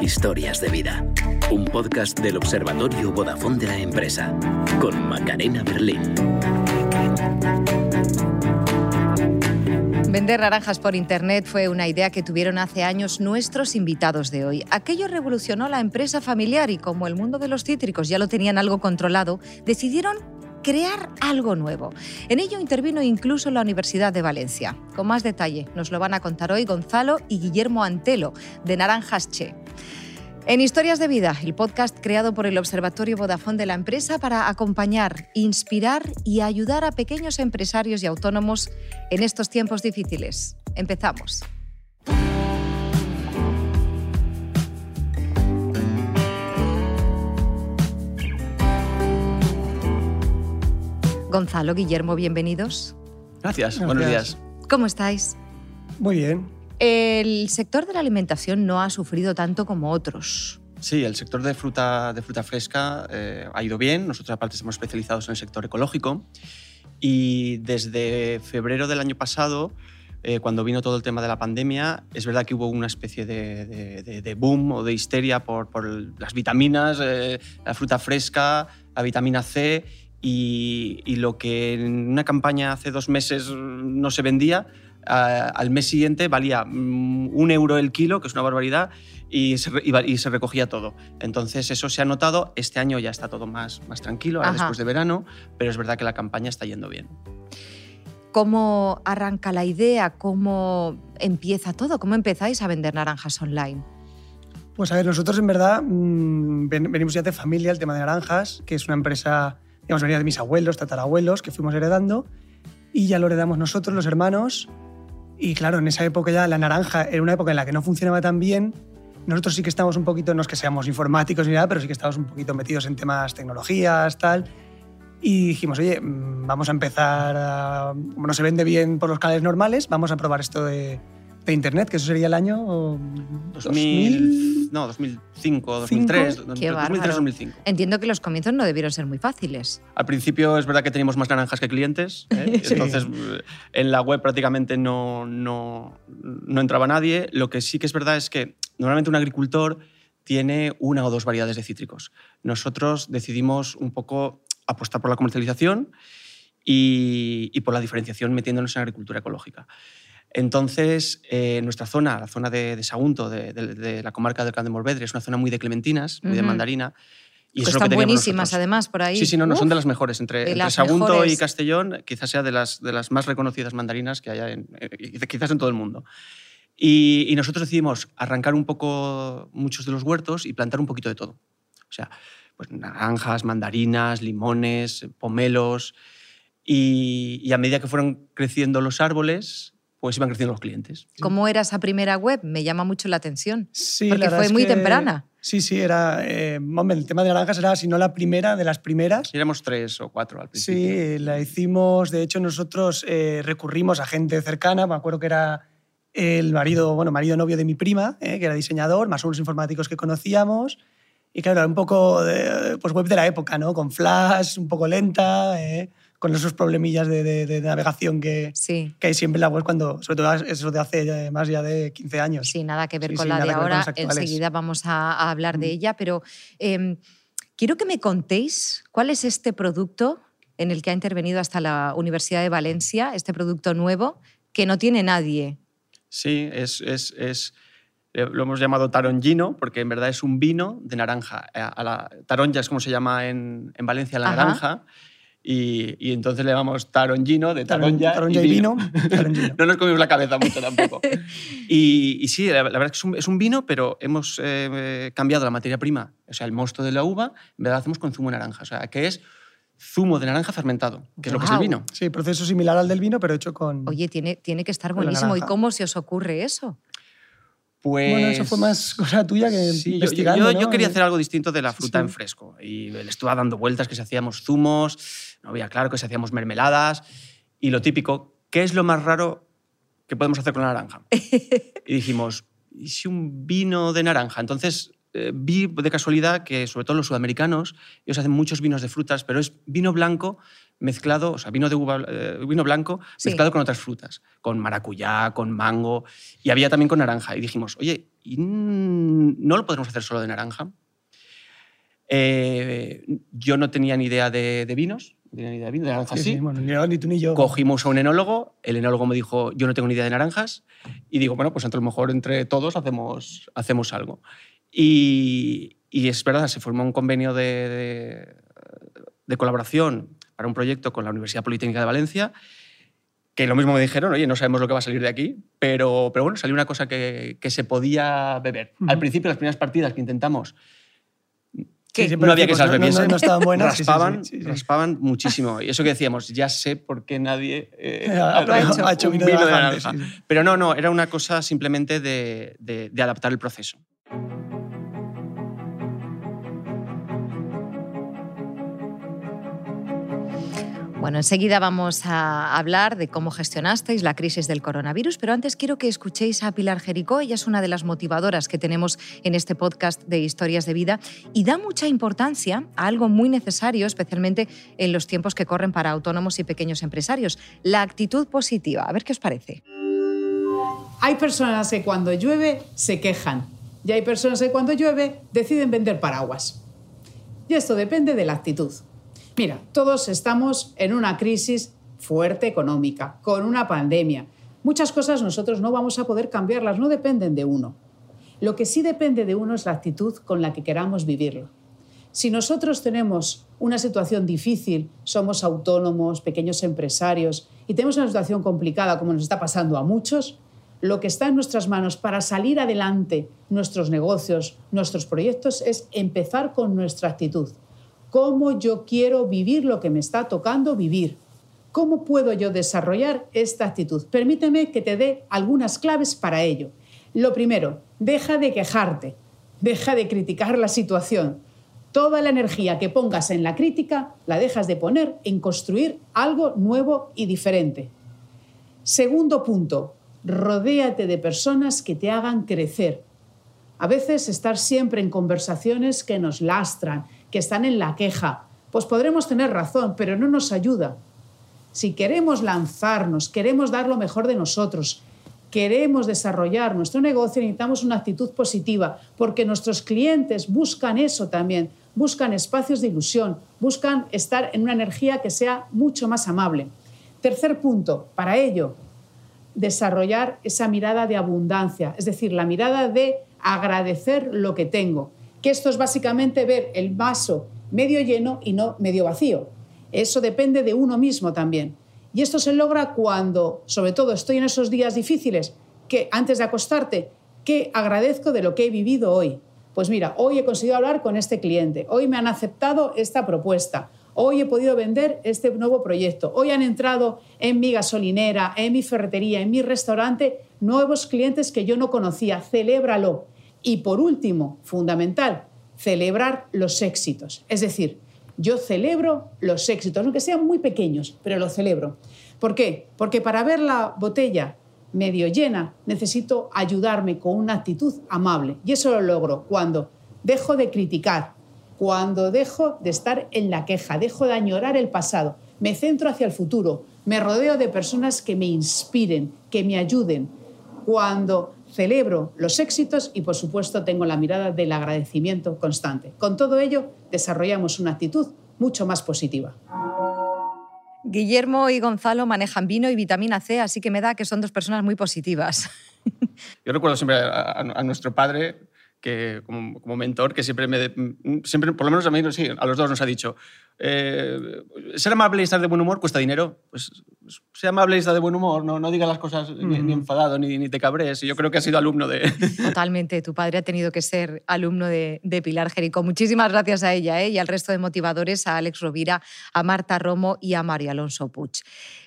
Historias de vida. Un podcast del Observatorio Vodafone de la empresa. Con Macarena Berlín. Vender naranjas por Internet fue una idea que tuvieron hace años nuestros invitados de hoy. Aquello revolucionó la empresa familiar y como el mundo de los cítricos ya lo tenían algo controlado, decidieron crear algo nuevo. En ello intervino incluso la Universidad de Valencia. Con más detalle nos lo van a contar hoy Gonzalo y Guillermo Antelo, de Naranjas Che. En Historias de Vida, el podcast creado por el Observatorio Vodafone de la empresa para acompañar, inspirar y ayudar a pequeños empresarios y autónomos en estos tiempos difíciles. Empezamos. Gonzalo, Guillermo, bienvenidos. Gracias, buenos días. ¿Cómo estáis? Muy bien. El sector de la alimentación no ha sufrido tanto como otros. Sí, el sector de fruta, de fruta fresca eh, ha ido bien. Nosotros aparte estamos especializados en el sector ecológico. Y desde febrero del año pasado, eh, cuando vino todo el tema de la pandemia, es verdad que hubo una especie de, de- de boom o de histeria por, por las vitaminas, eh, la fruta fresca, la vitamina C. Y, y lo que en una campaña hace dos meses no se vendía, a- al mes siguiente valía mm, un euro el kilo, que es una barbaridad, y se, re- y va- y se recogía todo. Entonces eso se ha notado. Este año ya está todo más, más tranquilo, ahora después de verano, pero es verdad que la campaña está yendo bien. ¿Cómo arranca la idea? ¿Cómo empieza todo? ¿Cómo empezáis a vender naranjas online? Pues a ver, nosotros en verdad mm, ven- venimos ya de familia, el tema de naranjas, que es una empresa, digamos, venía de mis abuelos, tatarabuelos, que fuimos heredando, y ya lo heredamos nosotros, los hermanos. Y claro, en esa época ya la naranja era una época en la que no funcionaba tan bien. Nosotros sí que estamos un poquito, no es que seamos informáticos ni nada, pero sí que estamos un poquito metidos en temas tecnologías, tal. Y dijimos, oye, mm, vamos a empezar, a- no se vende bien por los canales normales, vamos a probar esto de, de Internet, que eso sería el año 2000, no, 2005, 2003, Qué 2003, bárbaro. 2005. Entiendo que los comienzos no debieron ser muy fáciles. Al principio es verdad que teníamos más naranjas que clientes, ¿eh? Sí. entonces en la web prácticamente no, no, no entraba nadie. Lo que sí que es verdad es que normalmente un agricultor tiene una o dos variedades de cítricos. Nosotros decidimos un poco apostar por la comercialización y, y por la diferenciación metiéndonos en agricultura ecológica. Entonces, eh, nuestra zona, la zona de, de Sagunto, de, de- de la comarca del Can de Morvedre, es una zona muy de clementinas, muy de mandarina. Y eso es lo que están buenísimas, nosotros. además, por ahí. Sí, sí, no, no, son de las mejores. Entre, entre las Sagunto mejores. y Castellón, quizás sea de las, de las más reconocidas mandarinas que haya en, eh, quizás en todo el mundo. Y, y nosotros decidimos arrancar un poco muchos de los huertos y plantar un poquito de todo. O sea, pues naranjas, mandarinas, limones, pomelos. Y, y a medida que fueron creciendo los árboles, pues iban creciendo los clientes. ¿Cómo era esa primera web? Me llama mucho la atención. Sí, Porque fue muy que- temprana. Sí, sí, era. eh, hombre, el tema de naranjas era, si no la primera, de las primeras. Éramos tres o cuatro al principio. Sí, la hicimos. De hecho, nosotros eh, recurrimos a gente cercana. Me acuerdo que era el marido, bueno, marido novio de mi prima, eh, que era diseñador, más unos informáticos que conocíamos. Y claro, era un poco de, pues web de la época, ¿no? Con flash, un poco lenta, eh, con esos problemillas de, de- de navegación que, Sí. que hay siempre en la web, cuando, sobre todo eso de hace más ya de 15 años. Sí, nada que ver Sí, con sí, la de ahora. Enseguida vamos a, a hablar de Mm. ella, pero em, quiero que me contéis cuál es este producto en el que ha intervenido hasta la Universidad de Valencia, este producto nuevo que no tiene nadie. Sí, es, es, es- eh, lo hemos llamado tarongino porque en verdad es un vino de naranja. Eh, A la, taronja es como se llama en, en Valencia la Ajá. naranja. Y, y entonces le llamamos tarongino de Taron- taronja, taronja y vino, no nos comimos la cabeza mucho tampoco. y, y sí, la, la verdad es que es un, es un vino, pero hemos eh, cambiado la materia prima. O sea, el mosto de la uva, en verdad lo hacemos con zumo de naranja. O sea, que es zumo de naranja fermentado, que es lo que es el vino. Sí, proceso similar al del vino, pero hecho con... Oye, tiene, tiene que estar buenísimo. ¿Y cómo se os ocurre eso? Pues... Bueno, eso fue más cosa tuya que Sí, yo- yo, investigando, yo quería hacer algo distinto de la fruta sí. en fresco. Y le estuve dando vueltas que si hacíamos zumos, no había claro que si hacíamos mermeladas. Y lo típico, ¿qué es lo más raro que podemos hacer con la naranja? y dijimos, ¿y si un vino de naranja? Entonces eh, vi de casualidad que sobre todo los sudamericanos, ellos hacen muchos vinos de frutas, pero es vino blanco mezclado, o sea, vino, de uva, eh, vino blanco Sí. mezclado con otras frutas, con maracuyá, con mango, y había también con naranja. Y dijimos, oye, ¿y n- no lo podemos hacer solo de naranja? Eh, yo no tenía ni idea de, de vinos, no tenía ni idea de vino, de naranja Sí, sí. sí, bueno, ni, ni tú ni yo. Cogimos a un enólogo, el enólogo me dijo, yo no tengo ni idea de naranjas, y digo, bueno, pues a lo mejor entre todos hacemos, hacemos algo. Y, y es verdad, se formó un convenio de, de, de colaboración para un proyecto con la Universidad Politécnica de Valencia, que lo mismo me dijeron, oye, no sabemos lo que va a salir de aquí, pero, pero bueno, salió una cosa que, que se podía beber. Al Ujú. principio, las primeras partidas que intentamos, ¿Qué? Sí, no había que se las bebiesen. No, no estaban buenas. raspaban, sí, sí. raspaban muchísimo. Y eso que decíamos, ya sé por qué nadie eh, Ha- ha traído ha hecho un vino de naranja. Pero no, no, era una cosa simplemente de, de- de adaptar el proceso. Bueno, enseguida vamos a hablar de cómo gestionasteis la crisis del coronavirus, pero antes quiero que escuchéis a Pilar Jericó. Ella es una de las motivadoras que tenemos en este podcast de Historias de Vida y da mucha importancia a algo muy necesario, especialmente en los tiempos que corren para autónomos y pequeños empresarios, la actitud positiva. A ver qué os parece. Hay personas que cuando llueve se quejan y hay personas que cuando llueve deciden vender paraguas. Y esto depende de la actitud. Mira, todos estamos en una crisis fuerte económica, con una pandemia. Muchas cosas nosotros no vamos a poder cambiarlas, no dependen de uno. Lo que sí depende de uno es la actitud con la que queramos vivirlo. Si nosotros tenemos una situación difícil, somos autónomos, pequeños empresarios y tenemos una situación complicada como nos está pasando a muchos, lo que está en nuestras manos para salir adelante nuestros negocios, nuestros proyectos, es empezar con nuestra actitud. ¿Cómo yo quiero vivir lo que me está tocando vivir? ¿Cómo puedo yo desarrollar esta actitud? Permíteme que te dé algunas claves para ello. Lo primero, deja de quejarte, deja de criticar la situación. Toda la energía que pongas en la crítica la dejas de poner en construir algo nuevo y diferente. Segundo punto, rodéate de personas que te hagan crecer. A veces estar siempre en conversaciones que nos lastran, que están en la queja, pues podremos tener razón, pero no nos ayuda. Si queremos lanzarnos, queremos dar lo mejor de nosotros, queremos desarrollar nuestro negocio, necesitamos una actitud positiva, porque nuestros clientes buscan eso también, buscan espacios de ilusión, buscan estar en una energía que sea mucho más amable. Tercer punto, para ello, desarrollar esa mirada de abundancia, es decir, la mirada de agradecer lo que tengo, que esto es básicamente ver el vaso medio lleno y no medio vacío. Eso depende de uno mismo también. Y esto se logra cuando, sobre todo, estoy en esos días difíciles, que antes de acostarte, ¿qué agradezco de lo que he vivido hoy? Pues mira, hoy he conseguido hablar con este cliente, hoy me han aceptado esta propuesta, hoy he podido vender este nuevo proyecto, hoy han entrado en mi gasolinera, en mi ferretería, en mi restaurante, nuevos clientes que yo no conocía, celébralo. Y por último, fundamental, celebrar los éxitos. Es decir, yo celebro los éxitos, aunque sean muy pequeños, pero lo celebro. ¿Por qué? Porque para ver la botella medio llena necesito ayudarme con una actitud amable. Y eso lo logro cuando dejo de criticar, cuando dejo de estar en la queja, dejo de añorar el pasado, me centro hacia el futuro, me rodeo de personas que me inspiren, que me ayuden, cuando celebro los éxitos y por supuesto tengo la mirada del agradecimiento constante. Con todo ello desarrollamos una actitud mucho más positiva. Guillermo y Gonzalo manejan vino y vitamina C, así que me da que son dos personas muy positivas. Yo recuerdo siempre a, a- a nuestro padre que como, como mentor que siempre me siempre por lo menos a mí sí, a los dos nos ha dicho eh, ser amable y estar de buen humor cuesta dinero pues sea amable y estar de buen humor no, no digas las cosas ni, ni enfadado ni, ni te cabres y yo creo que ha sido alumno de Totalmente, tu padre ha tenido que ser alumno de, de Pilar Jericó. Muchísimas gracias a ella ¿eh? y al resto de motivadores, a Alex Rovira, a Marta Romo y a Mario Alonso Puig.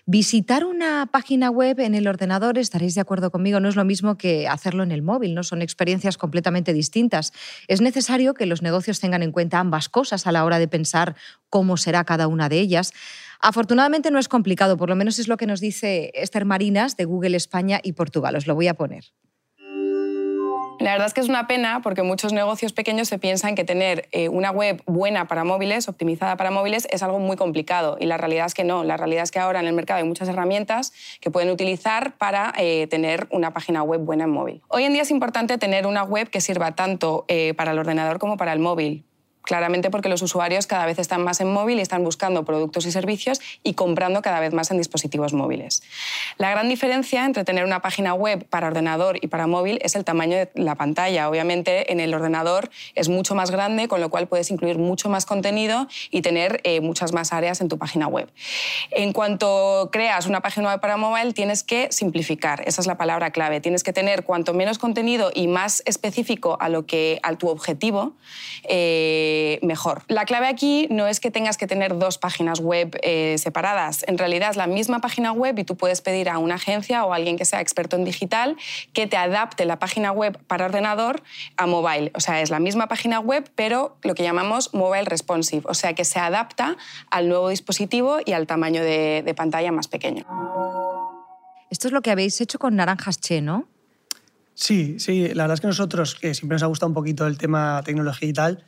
Visitar una página web en el ordenador, estaréis de acuerdo conmigo, no es lo mismo que hacerlo en el móvil, no son experiencias completamente distintas. Es necesario que los negocios tengan en cuenta ambas cosas a la hora de pensar cómo será cada una de ellas. Afortunadamente no es complicado, por lo menos es lo que nos dice Esther Marinas de Google España y Portugal. Os lo voy a poner. La verdad es que es una pena porque muchos negocios pequeños se piensan que tener eh, una web buena para móviles, optimizada para móviles, es algo muy complicado. Y la realidad es que no. La realidad es que ahora en el mercado hay muchas herramientas que pueden utilizar para eh, tener una página web buena en móvil. Hoy en día es importante tener una web que sirva tanto eh, para el ordenador como para el móvil claramente porque los usuarios cada vez están más en móvil y están buscando productos y servicios y comprando cada vez más en dispositivos móviles. La gran diferencia entre tener una página web para ordenador y para móvil es el tamaño de la pantalla. Obviamente en el ordenador es mucho más grande, con lo cual puedes incluir mucho más contenido y tener eh, muchas más áreas en tu página web. En cuanto creas una página web para móvil, tienes que simplificar, esa es la palabra clave. Tienes que tener cuanto menos contenido y más específico a, lo que, a tu objetivo. Eh, eh, mejor. La clave aquí no es que tengas que tener dos páginas web eh, separadas. En realidad es la misma página web y tú puedes pedir a una agencia o a alguien que sea experto en digital que te adapte la página web para ordenador a mobile. O sea, es la misma página web, pero lo que llamamos mobile responsive. O sea, que se adapta al nuevo dispositivo y al tamaño de, de pantalla más pequeño. Esto es lo que habéis hecho con Naranjas Che, ¿no? Sí, sí, la verdad es que nosotros, que siempre nos ha gustado un poquito el tema tecnología y tal,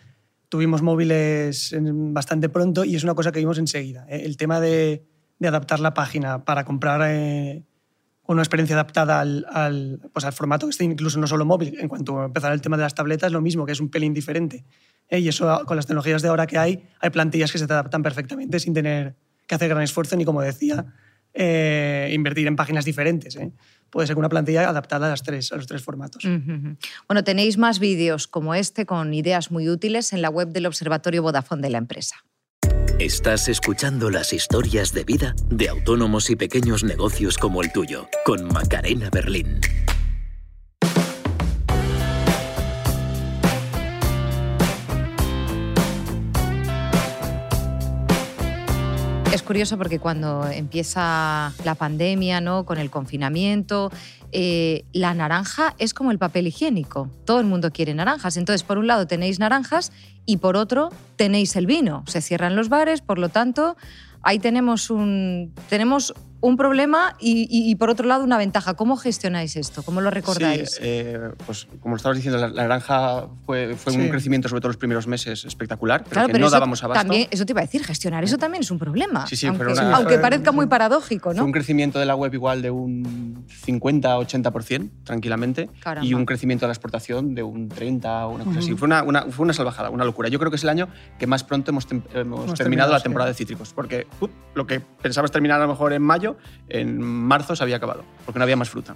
tuvimos móviles bastante pronto y es una cosa que vimos enseguida. ¿eh? El tema de, adaptar la página para comprar eh, una experiencia adaptada al, pues al formato que esté incluso no solo móvil. En cuanto a empezar el tema de las tabletas, lo mismo, que es un pelín diferente. ¿eh? Y eso con las tecnologías de ahora que hay, hay plantillas que se adaptan perfectamente sin tener que hacer gran esfuerzo ni, como decía, invertir en páginas diferentes puede ser una plantilla adaptada a, las tres, a los tres formatos. Bueno, tenéis más vídeos como este con ideas muy útiles en la web del Observatorio Vodafone de la empresa. Estás escuchando las historias de vida de autónomos y pequeños negocios como el tuyo, con Macarena Berlín. Es curioso porque cuando empieza la pandemia, ¿no? con el confinamiento, eh, la naranja es como el papel higiénico. Todo el mundo quiere naranjas. Entonces, por un lado tenéis naranjas y por otro tenéis el vino. Se cierran los bares, por lo tanto, ahí tenemos un, tenemos un problema y, por otro lado una ventaja. ¿Cómo gestionáis esto? ¿Cómo lo recordáis? Sí, eh, pues como estabas diciendo, la, naranja fue, fue un crecimiento, sobre todo los primeros meses, espectacular, pero claro, que pero no eso dábamos abasto. También, eso te iba a decir, gestionar eso también es un problema. Sí, sí, aunque, una, aunque parezca muy paradójico, ¿no? Fue un crecimiento de la web igual de un 50-80%, tranquilamente, y un crecimiento de la exportación de un 30 o una cosa así. Fue una, una, fue una salvajada, una locura. Yo creo que es el año que más pronto hemos, terminado, la temporada de cítricos, porque lo que pensabas terminar a lo mejor en mayo, en marzo se había acabado, porque no había más fruta.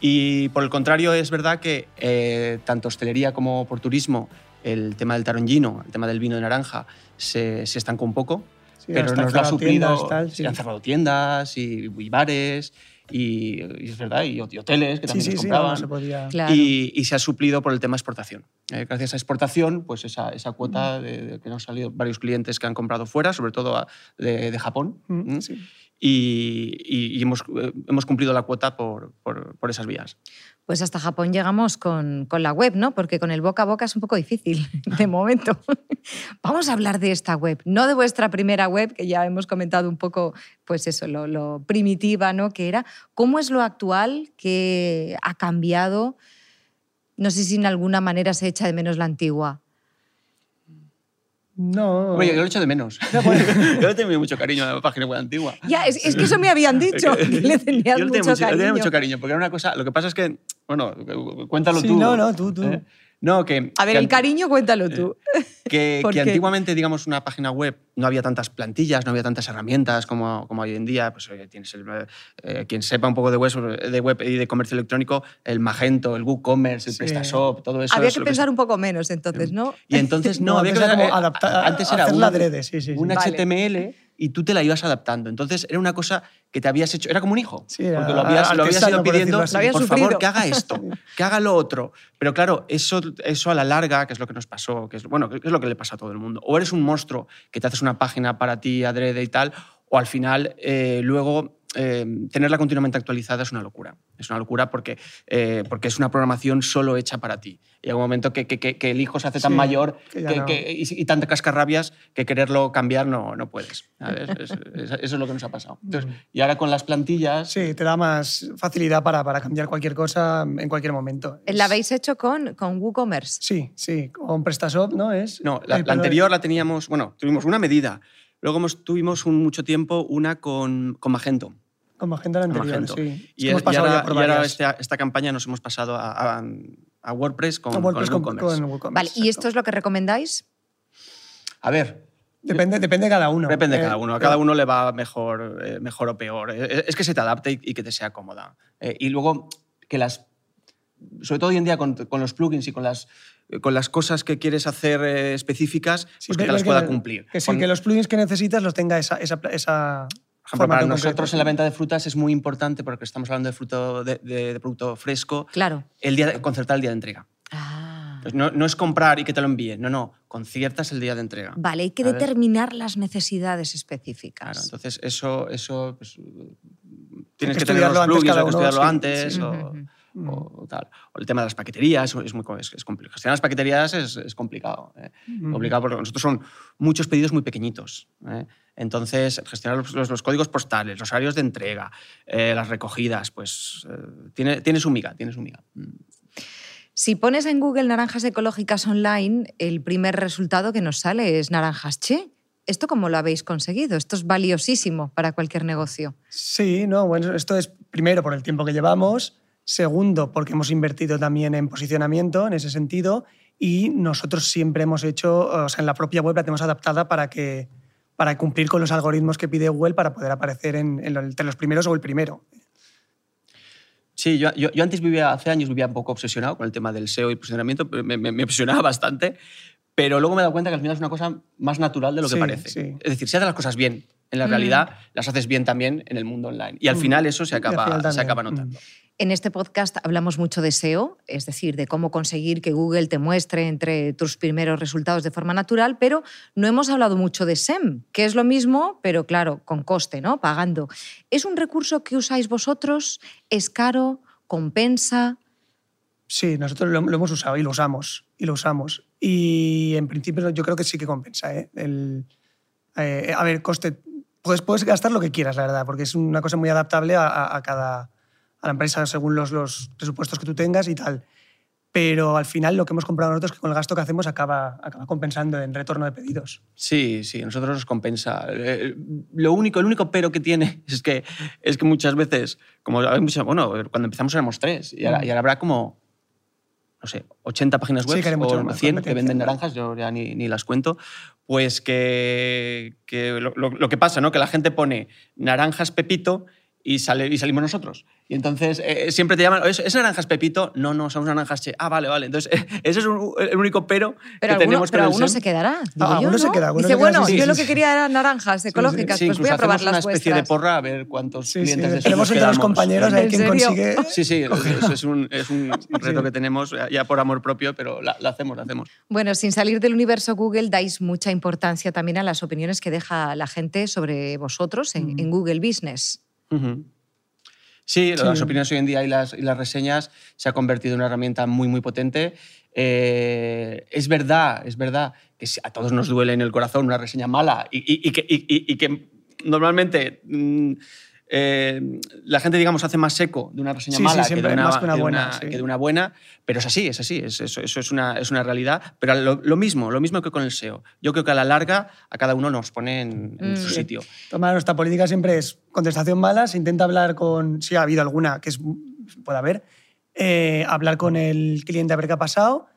Y por el contrario, es verdad que eh, tanto hostelería como por turismo, el tema del tarongino, el tema del vino de naranja, se, se estancó un poco, pero nos lo ha suplido. Se han cerrado tiendas y, bares. Y, es verdad, y, hoteles que también sí, compraban. se podía... y, se ha suplido por el tema exportación. Eh, gracias a exportación, pues esa, esa cuota de, que nos han salido varios clientes que han comprado fuera, sobre todo de, de Japón. Mm, y, hemos, eh, hemos, cumplido la cuota por, por, esas vías. Pues hasta Japón llegamos con, con, la web, ¿no? Porque con el boca a boca es un poco difícil de momento. Vamos a hablar de esta web, no de vuestra primera web, que ya hemos comentado un poco, pues eso, lo, lo primitiva, ¿no? Que era. ¿Cómo es lo actual? ¿Qué ha cambiado? No sé si en alguna manera se echa de menos la antigua. No. Oye, yo lo echo de menos. yo le tenía mucho cariño a la página web antigua. Ya, es, que eso me habían dicho, que le tenías mucho, mucho, cariño. Le tenía mucho cariño, porque era una cosa... Lo que pasa es que, bueno, cuéntalo sí, tú. no, no, tú, tú. ¿eh? No, que, a ver, el cariño, cuéntalo tú. Que, que antiguamente, digamos, una página web no había tantas plantillas, no había tantas herramientas como, como hoy en día. Pues tienes el, eh, quien sepa un poco de web, de web y de comercio electrónico, el Magento, el WooCommerce, el PrestaShop, todo eso. Había que pensar un poco menos entonces, ¿no? Y entonces no, había que como eh, adaptar, antes era un, adrede, sí, sí, un HTML y tú te la ibas adaptando. Entonces era una cosa que te habías hecho, era como un hijo, porque lo habías, lo habías ido pidiendo, por, favor, que haga esto, que haga lo otro. Pero claro, eso, eso a la larga, que es lo que nos pasó, que es, bueno, que es lo que le pasa a todo el mundo. O eres un monstruo que te haces una página para ti adrede y tal, o al final eh, luego eh, tenerla continuamente actualizada es una locura. Es una locura porque, eh, porque es una programación solo hecha para ti. Y hay un momento que, que- que- que el hijo se hace tan Sí, mayor que ya que- no. que- y, y tan de cascarrabias que quererlo cambiar no, no puedes. Es- es- eso es lo que nos ha pasado. Entonces, y ahora con las plantillas... Sí, te da más facilidad para, para cambiar cualquier cosa en cualquier momento. La Es- habéis hecho con, con WooCommerce. Sí, sí, con PrestaShop, ¿no? Es No, la, el la pelo- anterior la teníamos, bueno, tuvimos una medida. Luego tuvimos un, mucho tiempo una con, con Magento. Con Magento la anterior, Magento. sí. Y, Es y pasado ahora, y ahora esta, esta campaña nos hemos pasado a, a- a WordPress con, WordPress con, con, WooCommerce. con WooCommerce, Vale, ¿y esto es lo que recomendáis? A ver, Depende, depende de cada uno. depende de Eh, cada uno. A cada uno le va mejor, eh, mejor o peor. Eh, Es que se te adapte y, y que te sea cómoda. Eh, y luego que las... Sobre todo hoy en día con, con los plugins y con las, con las cosas que quieres hacer eh, específicas, Sí, pues que te las pueda que- cumplir. Que sí, Con- que los plugins que necesitas los tenga esa, esa, esa ejemplo, para nosotros concreto. en la venta de frutas es muy importante porque estamos hablando de, fruto, de, de- de producto fresco, Claro. el día de- concertar el día de entrega. Ah. Pues no, no es comprar y que te lo envíen, no, no, conciertas el día de entrega. Vale, hay que ¿sabes? determinar las necesidades específicas. Claro, entonces eso, eso pues, tienes que que, tener los plugins, hay que estudiarlo sí, antes sí. o, Ujú, o tal. O el tema de las paqueterías es, muy, es, es complicado. Gestionar las paqueterías es, es complicado. ¿eh? Ujú. Complicado porque nosotros son muchos pedidos muy pequeñitos. ¿eh? Entonces, gestionar los, los- los códigos postales, los horarios de entrega, eh, las recogidas, pues eh, tiene, tiene su miga, tiene su miga. Mm. Si pones en Google naranjas ecológicas online, el primer resultado que nos sale es naranjas che. ¿Esto cómo lo habéis conseguido? Esto es valiosísimo para cualquier negocio. Sí, no, bueno, esto es primero por el tiempo que llevamos, segundo porque hemos invertido también en posicionamiento en ese sentido y nosotros siempre hemos hecho, o sea, en la propia web la tenemos adaptada para que para cumplir con los algoritmos que pide Google para poder aparecer en, en lo- entre los primeros o el primero. Sí, yo, yo, yo antes vivía, hace años vivía un poco obsesionado con el tema del SEO y posicionamiento, me, me- me obsesionaba bastante, pero luego me he dado cuenta que al final es una cosa más natural de lo que Sí, parece. sí. Es decir, si haces las cosas bien en la Mm. realidad, las haces bien también en el mundo online. Y al Mm. final eso se acaba, se acaba Mm. En este podcast hablamos mucho de SEO, es decir, de cómo conseguir que Google te muestre entre tus primeros resultados de forma natural, pero no hemos hablado mucho de SEM, que es lo mismo, pero claro, con coste, ¿no? Pagando. ¿Es un recurso que usáis vosotros? ¿Es caro? ¿Compensa? Sí, nosotros lo, lo hemos usado y lo usamos. Y lo usamos. Y en principio yo creo que sí que compensa. ¿eh? El, eh, a ver, coste. Puedes, puedes gastar lo que quieras, la verdad, porque es una cosa muy adaptable a, a- a cada a la empresa según los, los presupuestos que tú tengas y tal. Pero al final lo que hemos comprado nosotros, que con el gasto que hacemos acaba, acaba compensando en retorno de pedidos. Sí, sí, a nosotros nos compensa. Eh, Lo único, el único pero que tiene es que, es que muchas veces, como hay muchas- bueno, cuando empezamos éramos tres y ahora, y ahora habrá como, no sé, 80 páginas Sí, web o más 100 que venden naranjas, yo ya ni, ni las cuento, pues que, que lo, lo- lo que pasa, ¿no? Que la gente pone naranjas Pepito y, sale, y salimos nosotros. Y entonces eh, siempre te llaman, ¿es, es naranjas Pepito? No, no, somos naranjas Che. Ah, vale, vale. Entonces, ese es un- el único pero, Pero que alguno, tenemos pero con el alguno SEM. se quedará. digo yo, alguno se ¿no? queda, alguno Dice, se queda, bueno, sí, yo sí, lo que quería era naranjas ecológicas, Sí, pues voy a probar las una especie de porra a ver cuántos clientes de tenemos entre los compañeros a ver ¿En quién consigue. Sí, sí, eso es un, es un reto sí. que tenemos ya por amor propio, pero la, la hacemos, la hacemos. Bueno, sin salir del universo Google, dais mucha importancia también a las opiniones que deja la gente sobre vosotros en, Mm. en Google Business. Sí, Sí. las opiniones hoy en día y las, y las reseñas se ha convertido en una herramienta muy, muy potente. Eh, es verdad, es verdad que a todos nos duele en el corazón una reseña mala y, y- y que, y- y- y que normalmente mm, eh, la gente, digamos, hace más seco de una reseña Sí, sí, mala que, siempre de una, más que una de buena, una- sí. que de una buena, pero es así, es así, es- eso, eso es, una, es una realidad. Pero lo, lo mismo, lo mismo que con el SEO. Yo creo que a la larga a cada uno nos pone en, en su Mm. sitio. Toma, nuestra política siempre es contestación mala, se intenta hablar con, si ha habido alguna, que es, puede haber, eh, hablar con el cliente a ver qué ha pasado,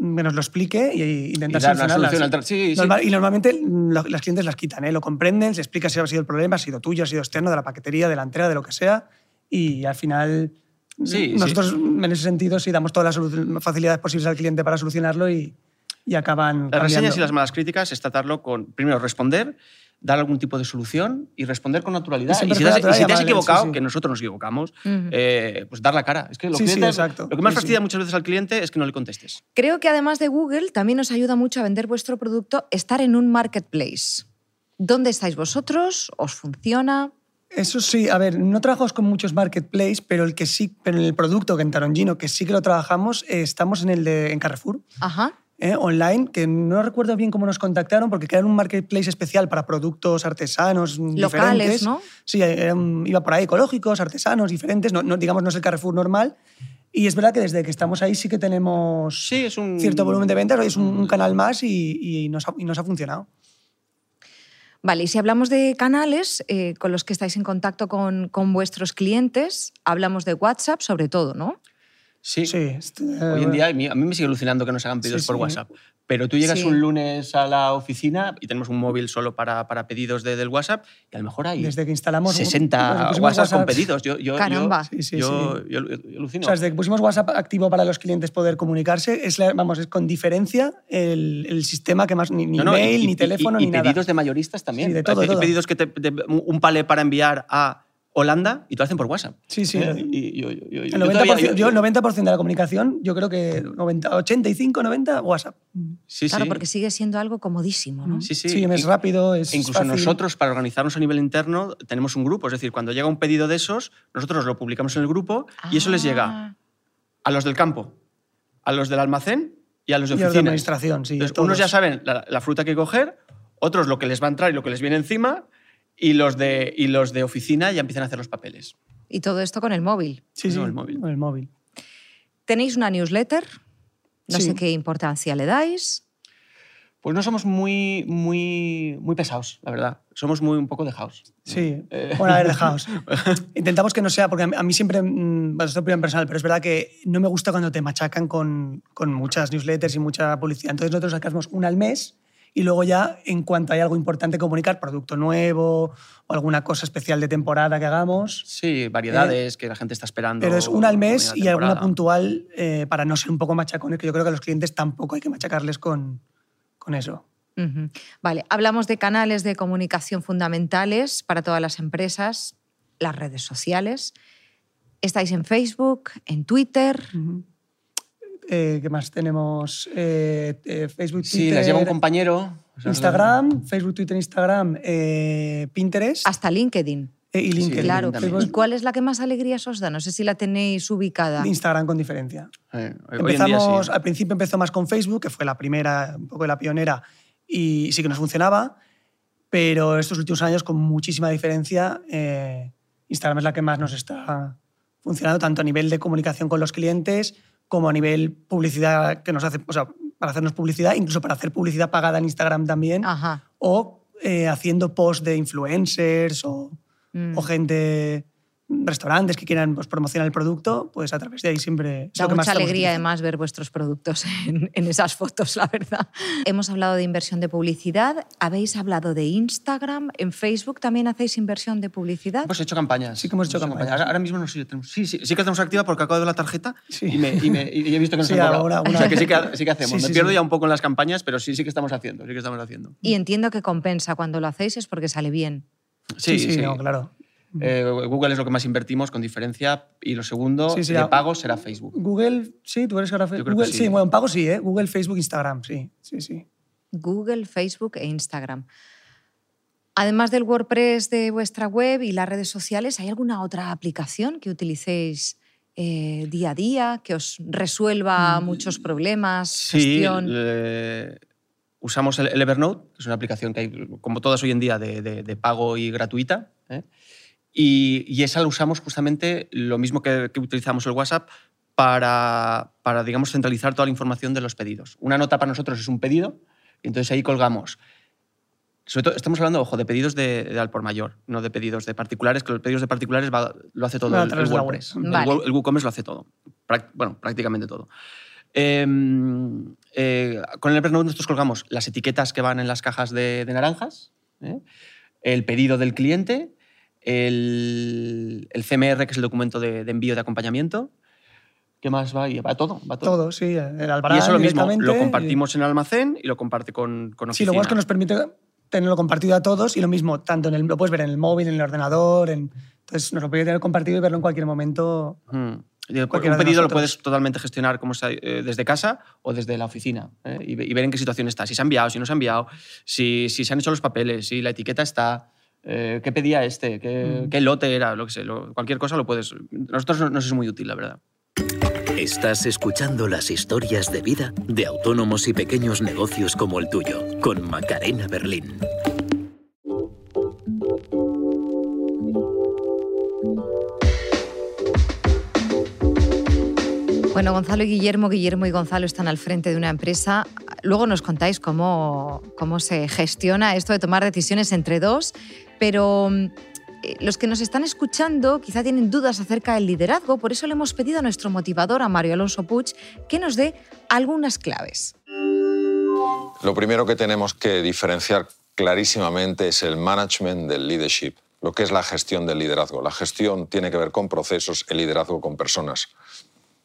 que nos lo explique y intentar Y dar una solucionarlas. solución sí, Y normalmente mm, lo- las clientes las quitan, ¿eh? lo comprenden, se explica si ha sido el problema, ha sido tuyo, ha sido externo, de la paquetería, de la entrega, de lo que sea, y al final Sí, nosotros en ese sentido sí damos todas las facilidades posibles al cliente para solucionarlo y, y acaban Las reseñas y las malas críticas es tratarlo con, primero, responder, dar algún tipo de solución y responder con naturalidad. Y si, te has, y si te has equivocado, sí, sí. que nosotros nos equivocamos, Ujú. eh, pues dar la cara. Es que lo, Sí, sí, clientes- exacto. lo que más Sí, fastidia sí. muchas veces al cliente es que no le contestes. Creo que además de Google, también os ayuda mucho a vender vuestro producto estar en un marketplace. ¿Dónde estáis vosotros? ¿Os funciona? Eso sí, a ver, no trabajamos con muchos marketplaces, pero el que sí, pero en el producto que en Tarongino, que sí que lo trabajamos, eh, estamos en el de en Carrefour. Ajá. Eh, online, que no recuerdo bien cómo nos contactaron, porque crearon un marketplace especial para productos artesanos Locales, diferentes. ¿no? Sí, un- iba por ahí, ecológicos, artesanos, diferentes, no, no- digamos, no es el Carrefour normal. Y es verdad que desde que estamos ahí sí que tenemos Sí, es un... cierto volumen de ventas, es un, un canal más y, y nos ha, y nos ha funcionado. Vale, y si hablamos de canales eh, con los que estáis en contacto con, con vuestros clientes, hablamos de WhatsApp sobre todo, ¿no? Sí. Sí, est- eh, Hoy en día a mí, a mí me sigue alucinando que nos hagan pedidos Sí, por sí. WhatsApp. Pero tú llegas Sí. un lunes a la oficina y tenemos un móvil solo para, para pedidos de- del WhatsApp y a lo mejor hay desde que instalamos 60 desde que pusimos WhatsApp, con pedidos. Yo, yo, Caramba. Yo, Sí, sí, yo, sí. yo- yo alucino. O sea, desde que pusimos WhatsApp activo para los clientes poder comunicarse, es, la- vamos, es con diferencia el, el sistema que más, ni, ni No, no, mail, y- ni y- teléfono, y, ni y nada. pedidos de mayoristas también. Sí, de todo, Hay todo. pedidos que te, un palé para enviar a Holanda y te lo hacen por WhatsApp. Sí, sí. ¿Eh? Y yo, yo- yo- yo El 90%, todavía- yo- yo el 90% de la comunicación, yo creo que 90, 85, 90, WhatsApp. Sí, claro, sí. porque sigue siendo algo comodísimo, ¿no? Sí, sí. Sí, es rápido, es E incluso fácil. nosotros, para organizarnos a nivel interno, tenemos un grupo. Es decir, cuando llega un pedido de esos, nosotros lo publicamos en el grupo y eso les llega Ah, a los del campo, a los del almacén y a los de Y los de oficina. administración, sí. Entonces, unos ya saben la, la fruta que coger, otros lo que les va a entrar y lo que les viene encima, y los de, y los de oficina ya empiezan a hacer los papeles. Y todo esto con el móvil. Sí, sí, el móvil. con el móvil. Tenéis una newsletter, no Sí. sé qué importancia le dais. Pues no somos muy, muy, muy pesados, la verdad. Somos muy un poco dejados. Sí, Eh. bueno, a ver, dejaos. Intentamos que no sea, porque a mí, a mí siempre, mm, bueno, esto es opinión personal, pero es verdad que no me gusta cuando te machacan con, con muchas newsletters y mucha publicidad. Entonces nosotros sacamos una al mes y luego ya, en cuanto hay algo importante comunicar, producto nuevo o alguna cosa especial de temporada que hagamos, Sí, variedades que la gente está esperando. pero es una al mes y alguna puntual eh, para no ser un poco machacones, que yo creo que a los clientes tampoco hay que machacarles con, con eso. Vale, hablamos de canales de comunicación fundamentales para todas las empresas, las redes sociales. Estáis en Facebook, en Twitter. Eh, ¿Qué más tenemos? Eh, eh, Facebook, Twitter, Sí, las lleva un compañero. o sea, Instagram, Facebook, Twitter, Instagram, eh, Pinterest Hasta LinkedIn. eh, y LinkedIn. Claro. también. ¿Y cuál es la que más alegrías os da? No sé si la tenéis ubicada. Instagram con diferencia. eh, hoy en día Empezamos, sí. al principio empezó más con Facebook, que fue la primera, un poco la pionera, y sí que nos funcionaba, pero estos últimos años, con muchísima diferencia, eh, Instagram es la que más nos está funcionando, tanto a nivel de comunicación con los clientes como a nivel publicidad que nos hace, o sea, para hacernos publicidad, incluso para hacer publicidad pagada en Instagram también, Ajá. o eh, haciendo posts de influencers o, Mm. o gente, restaurantes que quieran pues, promocionar el producto, pues a través de ahí siempre... es Da lo que más mucha estamos alegría además ver vuestros productos en, en esas fotos, la verdad. Hemos hablado de inversión de publicidad, habéis hablado de Instagram, en Facebook también hacéis inversión de publicidad. Hemos hecho campañas. Sí que hemos hecho campañas. Ahora, ahora mismo no sé si tenemos. Sí, sí, sí que hacemos activa porque acabo de ver la tarjeta Sí. y, me, y, me- y he visto que nos Sí, alguna- alguna- O sea, que sí que, sí que hacemos. Sí, me pierdo sí. ya un poco en las campañas, pero sí, sí que estamos haciendo. Sí que estamos haciendo. y entiendo que compensa cuando lo hacéis es porque sale bien. Sí, Sí, sí, sí. no, claro. Eh, Google es lo que más invertimos con diferencia y lo segundo Sí, sí, de a- pago será Facebook. Google, sí, tú eres ahora Google, que sí. sí. bueno, en pago sí, ¿eh? Google, Facebook, Instagram, sí, sí, sí. Google, Facebook e Instagram. Además del WordPress de vuestra web y las redes sociales, ¿hay alguna otra aplicación que utilicéis eh, día a día, que os resuelva muchos problemas, Sí, gestión? le- usamos el, el Evernote, que es una aplicación que hay, como todas hoy en día, de, de- de pago y gratuita. ¿eh? Y, y esa la usamos justamente lo mismo que, que utilizamos el WhatsApp para, para, digamos, centralizar toda la información de los pedidos. Una nota para nosotros es un pedido, y entonces ahí colgamos. Sobre todo, estamos hablando, ojo, de pedidos de, de al por mayor, no de pedidos de particulares, que los pedidos de particulares va- lo hace todo el, el WordPress. El WooCommerce lo hace todo. Bueno, prácticamente todo. Eh, eh, con el Evernote nosotros colgamos las etiquetas que van en las cajas de, de naranjas, ¿eh? el pedido del cliente, el, el CMR, que es el documento de, de envío de acompañamiento. ¿Qué más va? ahí? Va todo, va todo. Todo, sí. El y Albarán eso lo mismo, lo y- compartimos en el almacén y lo comparte con, con Sí, oficina. lo bueno es que nos permite tenerlo compartido a todos y lo mismo, tanto en el, lo puedes ver en el móvil, en el ordenador, en, entonces nos lo puede tener compartido y verlo en cualquier momento. Mm. Y Un pedido lo puedes totalmente gestionar como sea, eh, desde casa o desde la oficina ¿eh? y, y ver en qué situación está, si se ha enviado, si no se ha enviado, si, si se han hecho los papeles, si la etiqueta está. Eh, ¿qué pedía este? ¿Qué, Mm. qué lote era? Lo que sé, lo- cualquier cosa lo puedes... Nosotros no- nos es muy útil, la verdad. Estás escuchando las historias de vida de autónomos y pequeños negocios como el tuyo, con Macarena Berlín. Bueno, Gonzalo y Guillermo, Guillermo y Gonzalo están al frente de una empresa. Luego nos contáis cómo, cómo se gestiona esto de tomar decisiones entre dos, pero mm, eh, los que nos están escuchando quizá tienen dudas acerca del liderazgo, por eso le hemos pedido a nuestro motivador, a Mario Alonso Puig, que nos dé algunas claves. Lo primero que tenemos que diferenciar clarísimamente es el management del leadership, lo que es la gestión del liderazgo. La gestión tiene que ver con procesos, el liderazgo con personas.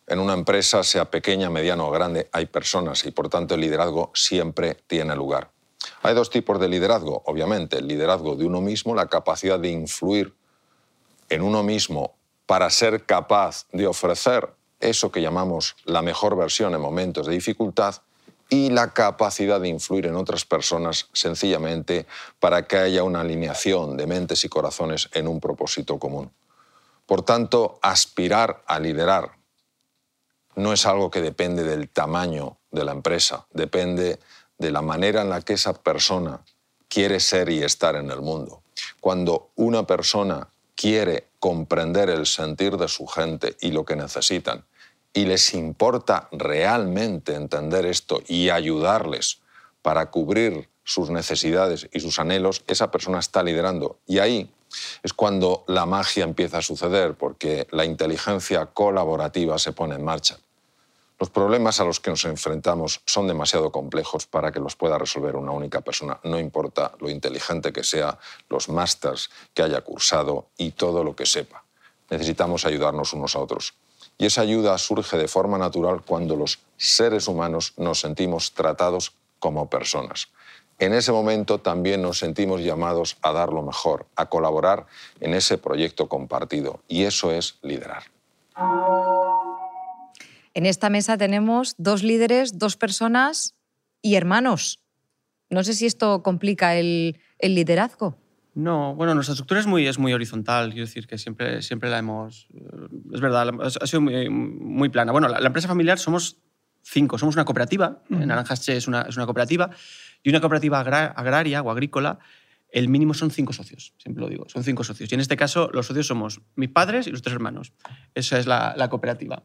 En una empresa, sea pequeña, mediana o grande, hay personas y por tanto el liderazgo siempre tiene lugar. Hay dos tipos de liderazgo, obviamente, el liderazgo de uno mismo, la capacidad de influir en uno mismo para ser capaz de ofrecer eso que llamamos la mejor versión en momentos de dificultad y la capacidad de influir en otras personas sencillamente para que haya una alineación de mentes y corazones en un propósito común. Por tanto, aspirar a liderar no es algo que depende del tamaño de la empresa, depende de la manera en la que esa persona quiere ser y estar en el mundo. Cuando una persona quiere comprender el sentir de su gente y lo que necesitan, y les importa realmente entender esto y ayudarles para cubrir sus necesidades y sus anhelos, esa persona está liderando. Y ahí es cuando la magia empieza a suceder, porque la inteligencia colaborativa se pone en marcha. Los problemas a los que nos enfrentamos son demasiado complejos para que los pueda resolver una única persona, no importa lo inteligente que sea, los másters que haya cursado y todo lo que sepa. Necesitamos ayudarnos unos a otros. Y esa ayuda surge de forma natural cuando los seres humanos nos sentimos tratados como personas. En ese momento también nos sentimos llamados a dar lo mejor, a colaborar en ese proyecto compartido. Y eso es liderar. En esta mesa tenemos dos líderes, dos personas y hermanos. No sé si esto complica el, el liderazgo. No, bueno, nuestra estructura es muy, es muy horizontal, quiero decir que siempre, siempre la hemos... Es verdad, ha sido muy, muy plana. Bueno, la, la empresa familiar somos cinco, somos una cooperativa, Ujú. Naranjas Che es una, es una cooperativa, y una cooperativa agra- agraria o agrícola, el mínimo son cinco socios, siempre lo digo, son cinco socios. Y en este caso los socios somos mis padres y los tres hermanos. Esa es la, la cooperativa.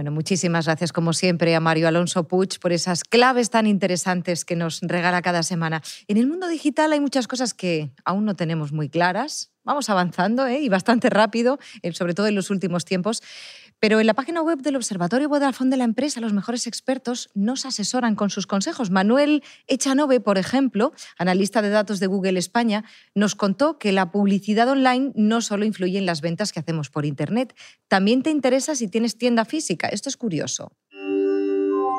Bueno, muchísimas gracias como siempre a Mario Alonso Puig por esas claves tan interesantes que nos regala cada semana. En el mundo digital hay muchas cosas que aún no tenemos muy claras. Vamos avanzando ¿eh? y bastante rápido, eh, sobre todo en los últimos tiempos. Pero en la página web del Observatorio Vodafone de la empresa, los mejores expertos nos asesoran con sus consejos. Manuel Echanove, por ejemplo, analista de datos de Google España, nos contó que la publicidad online no solo influye en las ventas que hacemos por Internet, también te interesa si tienes tienda física. Esto es curioso.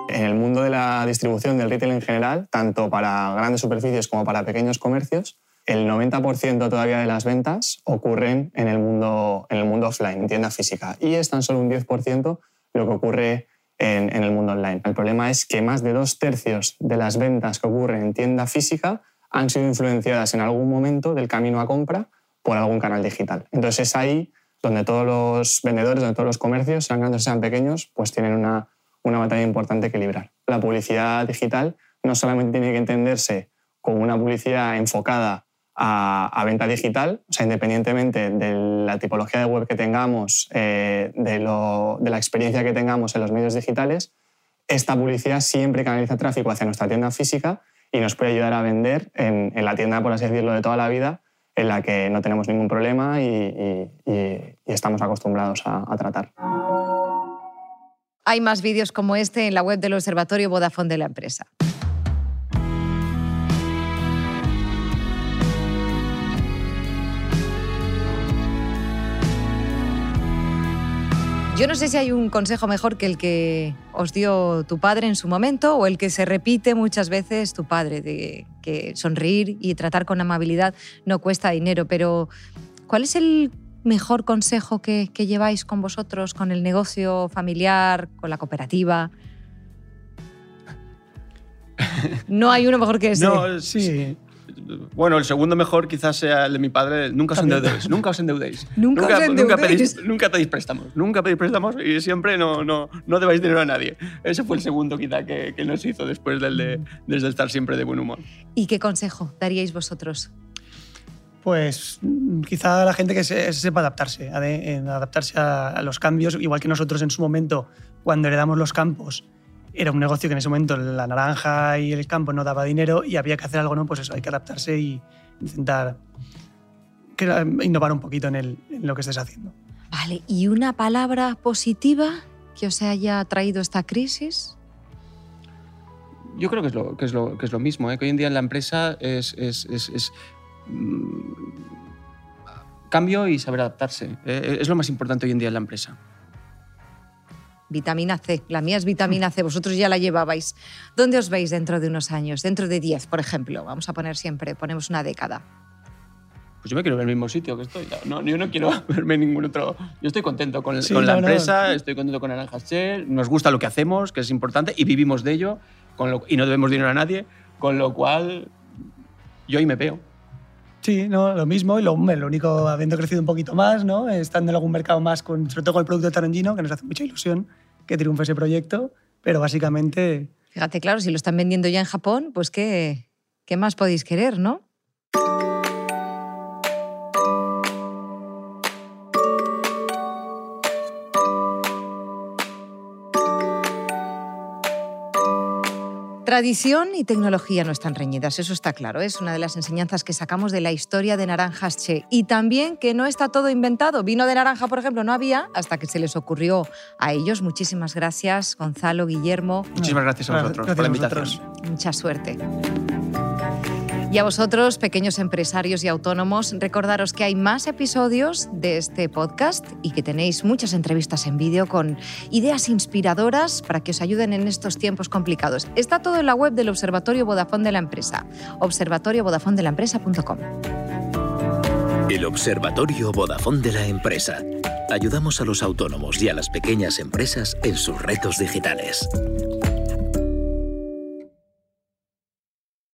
En el mundo de la distribución del retail en general, tanto para grandes superficies como para pequeños comercios, el 90% todavía de las ventas ocurren en el mundo, en el mundo offline, en tienda física, y es tan solo un 10% lo que ocurre en, en el mundo online. El problema es que más de dos tercios de las ventas que ocurren en tienda física han sido influenciadas en algún momento del camino a compra por algún canal digital. Entonces es ahí donde todos los vendedores, donde todos los comercios, sean grandes o sean pequeños, pues tienen una, una batalla importante que librar. La publicidad digital no solamente tiene que entenderse como una publicidad enfocada a, venta digital, o sea, independientemente de la tipología de web que tengamos, eh, de, la experiencia que tengamos en los medios digitales, esta publicidad siempre canaliza tráfico hacia nuestra tienda física y nos puede ayudar a vender en, la tienda, por así decirlo, de toda la vida, en la que no tenemos ningún problema y estamos acostumbrados a- a tratar. Hay más vídeos como este en la web del Observatorio Vodafone de la empresa. Yo no sé si hay un consejo mejor que el que os dio tu padre en su momento o el que se repite muchas veces tu padre, de que sonreír y tratar con amabilidad no cuesta dinero, pero ¿cuál es el mejor consejo que, que lleváis con vosotros, con el negocio familiar, con la cooperativa? No hay uno mejor que ese. No, Sí, Bueno, el segundo mejor quizás sea el de mi padre. Nunca os También. endeudéis. Nunca os endeudéis. Nunca os Nunca endeudéis. pedís, nunca pedís préstamos. Nunca pedís préstamos y siempre no, no, no debáis dinero a nadie. Ese fue el segundo quizá que, que nos hizo después del de, desde estar siempre de buen humor. ¿Y qué consejo daríais vosotros? Pues mm, quizá la gente que se, sepa adaptarse, adaptarse a, a los cambios, igual que nosotros en su momento, cuando heredamos los campos, era un negocio que en ese momento la naranja y el campo no daba dinero y había que hacer algo, ¿no? Pues eso, hay que adaptarse y intentar innovar un poquito en, el- en lo que estés haciendo. Vale, ¿y una palabra positiva que os haya traído esta crisis? Yo creo que es lo, que es lo, que es lo mismo, ¿eh? que hoy en día en la empresa es, es- es- es, mm, cambio y saber adaptarse. Eh, Es lo más importante hoy en día en la empresa. Vitamina C, la mía es vitamina C, vosotros ya la llevabais. ¿Dónde os veis dentro de unos años? Dentro de 10, por ejemplo. Vamos a poner siempre, ponemos una década. Pues yo me quiero ver en el mismo sitio que estoy. No, yo no quiero verme en ningún otro. Yo estoy contento con, Sí, con la no. empresa, estoy contento con Naranjas Shell, nos gusta lo que hacemos, que es importante, y vivimos de ello, con lo- y no debemos dinero a nadie, con lo cual yo ahí me veo. Sí, no, lo mismo, y lo, lo único, habiendo crecido un poquito más, ¿no? estando en algún mercado más, con, sobre todo con el producto de Tarangino, que nos hace mucha ilusión que triunfe ese proyecto, pero básicamente Fíjate, claro, si lo están vendiendo ya en Japón, pues qué, qué más podéis querer, ¿no? Tradición y tecnología no están reñidas, eso está claro. Es una de las enseñanzas que sacamos de la historia de Naranjas Che. Y también que no está todo inventado. Vino de naranja, por ejemplo, no había hasta que se les ocurrió a ellos. Muchísimas gracias, Gonzalo, Guillermo. Muchísimas gracias a vosotros Gracias por la invitación. vosotros. Mucha suerte. Y a vosotros, pequeños empresarios y autónomos, recordaros que hay más episodios de este podcast y que tenéis muchas entrevistas en vídeo con ideas inspiradoras para que os ayuden en estos tiempos complicados. Está todo en la web del Observatorio Vodafone de la empresa, observatoriovodafondelaempresa.com. El Observatorio Vodafone de la empresa. Ayudamos a los autónomos y a las pequeñas empresas en sus retos digitales.